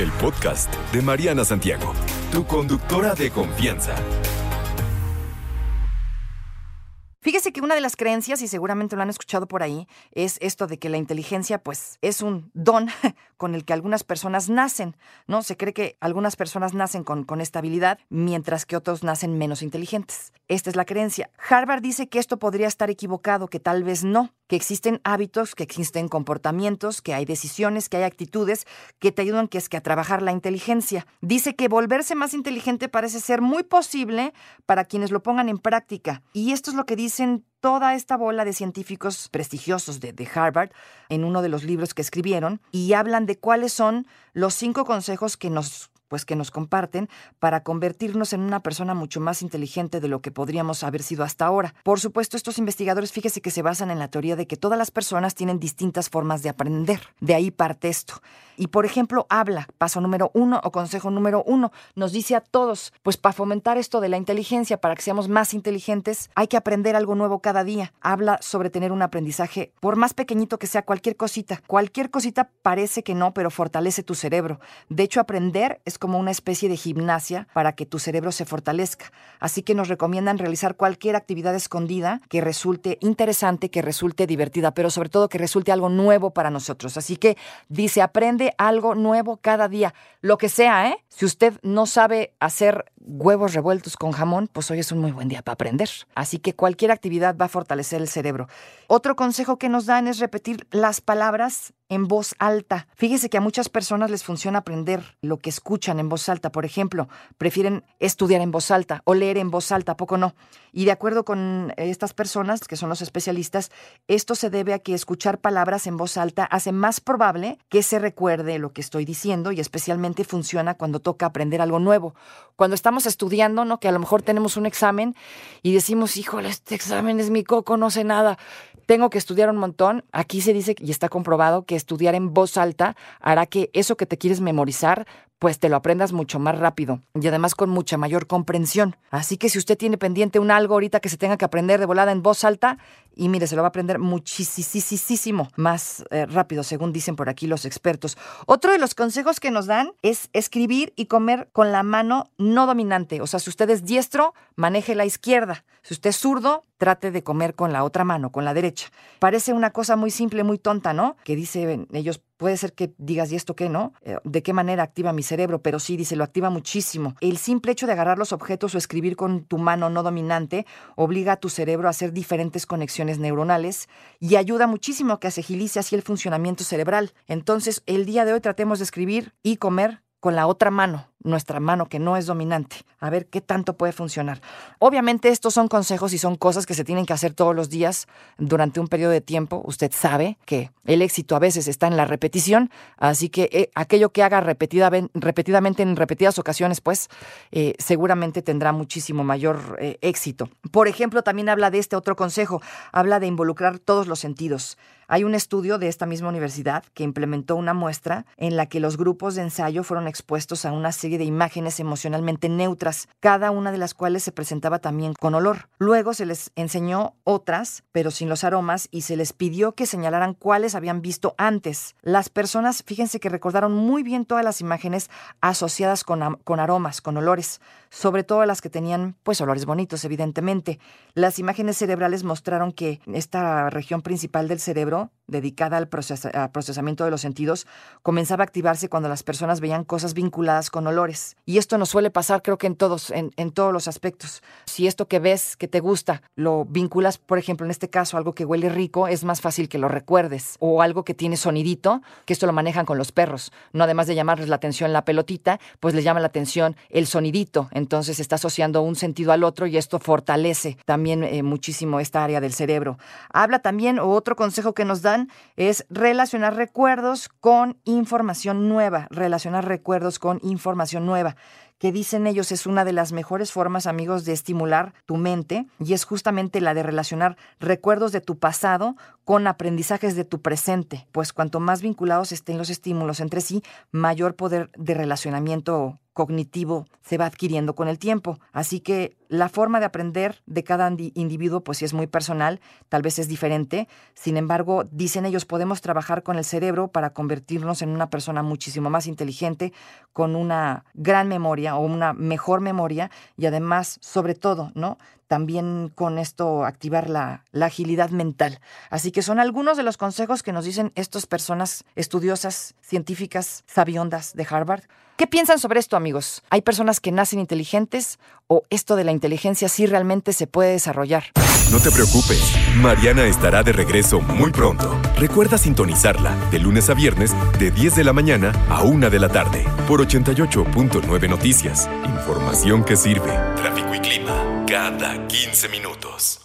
el podcast de Mariana Santiago, tu conductora de confianza. Fíjese que una de las creencias, y seguramente lo han escuchado por ahí, es esto de que la inteligencia, pues, es un don con el que algunas personas nacen, ¿no? Se cree que algunas personas nacen con, con esta habilidad, mientras que otros nacen menos inteligentes. Esta es la creencia. Harvard dice que esto podría estar equivocado, que tal vez no, que existen hábitos, que existen comportamientos, que hay decisiones, que hay actitudes que te ayudan que es que a trabajar la inteligencia. Dice que volverse más inteligente parece ser muy posible para quienes lo pongan en práctica. Y esto es lo que dice dicen toda esta bola de científicos prestigiosos de, de, Harvard en uno de los libros que escribieron y hablan de cuáles son los cinco consejos que nos pues que nos comparten para convertirnos en una persona mucho más inteligente de lo que podríamos haber sido hasta ahora. Por supuesto, estos investigadores fíjese que se basan en la teoría de que todas las personas tienen distintas formas de aprender. De ahí parte esto. Y por ejemplo, habla, paso número uno o consejo número uno, nos dice a todos, pues para fomentar esto de la inteligencia, para que seamos más inteligentes, hay que aprender algo nuevo cada día. Habla sobre tener un aprendizaje, por más pequeñito que sea cualquier cosita. Cualquier cosita parece que no, pero fortalece tu cerebro. De hecho, aprender es como una especie de gimnasia para que tu cerebro se fortalezca. Así que nos recomiendan realizar cualquier actividad escondida que resulte interesante, que resulte divertida, pero sobre todo que resulte algo nuevo para nosotros. Así que dice, aprende algo nuevo cada día, lo que sea, ¿eh? Si usted no sabe hacer huevos revueltos con jamón, pues hoy es un muy buen día para aprender. Así que cualquier actividad va a fortalecer el cerebro. Otro consejo que nos dan es repetir las palabras en voz alta. Fíjese que a muchas personas les funciona aprender lo que escuchan en voz alta. Por ejemplo, prefieren estudiar en voz alta o leer en voz alta, poco no. Y de acuerdo con estas personas, que son los especialistas, esto se debe a que escuchar palabras en voz alta hace más probable que se recuerde lo que estoy diciendo y especialmente funciona cuando toca aprender algo nuevo. Cuando estamos estudiando, ¿no? Que a lo mejor tenemos un examen y decimos, híjole, este examen es mi coco, no sé nada tengo que estudiar un montón. Aquí se dice y está comprobado que estudiar en voz alta hará que eso que te quieres memorizar pues te lo aprendas mucho más rápido y además con mucha mayor comprensión. Así que si usted tiene pendiente un algo ahorita que se tenga que aprender de volada en voz alta, y mire, se lo va a aprender muchísimo más eh, rápido, según dicen por aquí los expertos. Otro de los consejos que nos dan es escribir y comer con la mano no dominante. O sea, si usted es diestro, maneje la izquierda. Si usted es zurdo, trate de comer con la otra mano, con la derecha. Parece una cosa muy simple, muy tonta, ¿no? Que dicen ellos, puede ser que digas, ¿y esto qué, no? Eh, ¿De qué manera activa mi cerebro? Pero sí, dice, lo activa muchísimo. El simple hecho de agarrar los objetos o escribir con tu mano no dominante obliga a tu cerebro a hacer diferentes conexiones neuronales y ayuda muchísimo a que se agilice así el funcionamiento cerebral. Entonces, el día de hoy tratemos de escribir y comer con la otra mano, nuestra mano que no es dominante, a ver qué tanto puede funcionar. Obviamente estos son consejos y son cosas que se tienen que hacer todos los días durante un periodo de tiempo. Usted sabe que el éxito a veces está en la repetición, así que eh, aquello que haga repetidamente en repetidas ocasiones, pues eh, seguramente tendrá muchísimo mayor eh, éxito. Por ejemplo, también habla de este otro consejo, habla de involucrar todos los sentidos. Hay un estudio de esta misma universidad que implementó una muestra en la que los grupos de ensayo fueron expuestos a una serie de imágenes emocionalmente neutras, cada una de las cuales se presentaba también con olor. Luego se les enseñó otras, pero sin los aromas, y se les pidió que señalaran cuáles habían visto antes. Las personas, fíjense que recordaron muy bien todas las imágenes asociadas con, con aromas, con olores, sobre todo las que tenían pues olores bonitos, evidentemente. Las imágenes cerebrales mostraron que esta región principal del cerebro dedicada al, procesamiento de los sentidos comenzaba a activarse cuando las personas veían cosas vinculadas con olores. Y esto nos suele pasar creo que en todos, en, todos los aspectos. Si esto que ves, que te gusta, lo vinculas, por ejemplo, en este caso, algo que huele rico, es más fácil que lo recuerdes. O algo que tiene sonidito, que esto lo manejan con los perros. No además de llamarles la atención la pelotita, pues les llama la atención el sonidito. Entonces está asociando un sentido al otro y esto fortalece también eh, muchísimo esta área del cerebro. Habla también, o otro consejo que nos dan es relacionar recuerdos con información nueva, relacionar recuerdos con información nueva. que dicen ellos es una de las mejores formas, amigos, de estimular tu mente y es justamente la de relacionar recuerdos de tu pasado con aprendizajes de tu presente, pues cuanto más vinculados estén los estímulos entre sí, mayor poder de relacionamiento cognitivo se va adquiriendo con el tiempo. Así que la forma de aprender de cada individuo, pues sí es muy personal, tal vez es diferente. Sin embargo, dicen ellos, podemos trabajar con el cerebro para convertirnos en una persona muchísimo más inteligente, con una gran memoria o una mejor memoria y además, sobre todo, ¿no? También con esto activar la, agilidad mental. Así que son algunos de los consejos que nos dicen estas personas estudiosas, científicas, sabiondas de Harvard ¿Qué piensan sobre esto, amigos? ¿Hay personas que nacen inteligentes o esto de la inteligencia sí realmente se puede desarrollar? No te preocupes, Mariana estará de regreso muy pronto. Recuerda sintonizarla de lunes a viernes de 10 de la mañana a 1 de la tarde por 88.9 Noticias. Información que sirve. Tráfico y clima cada 15 minutos.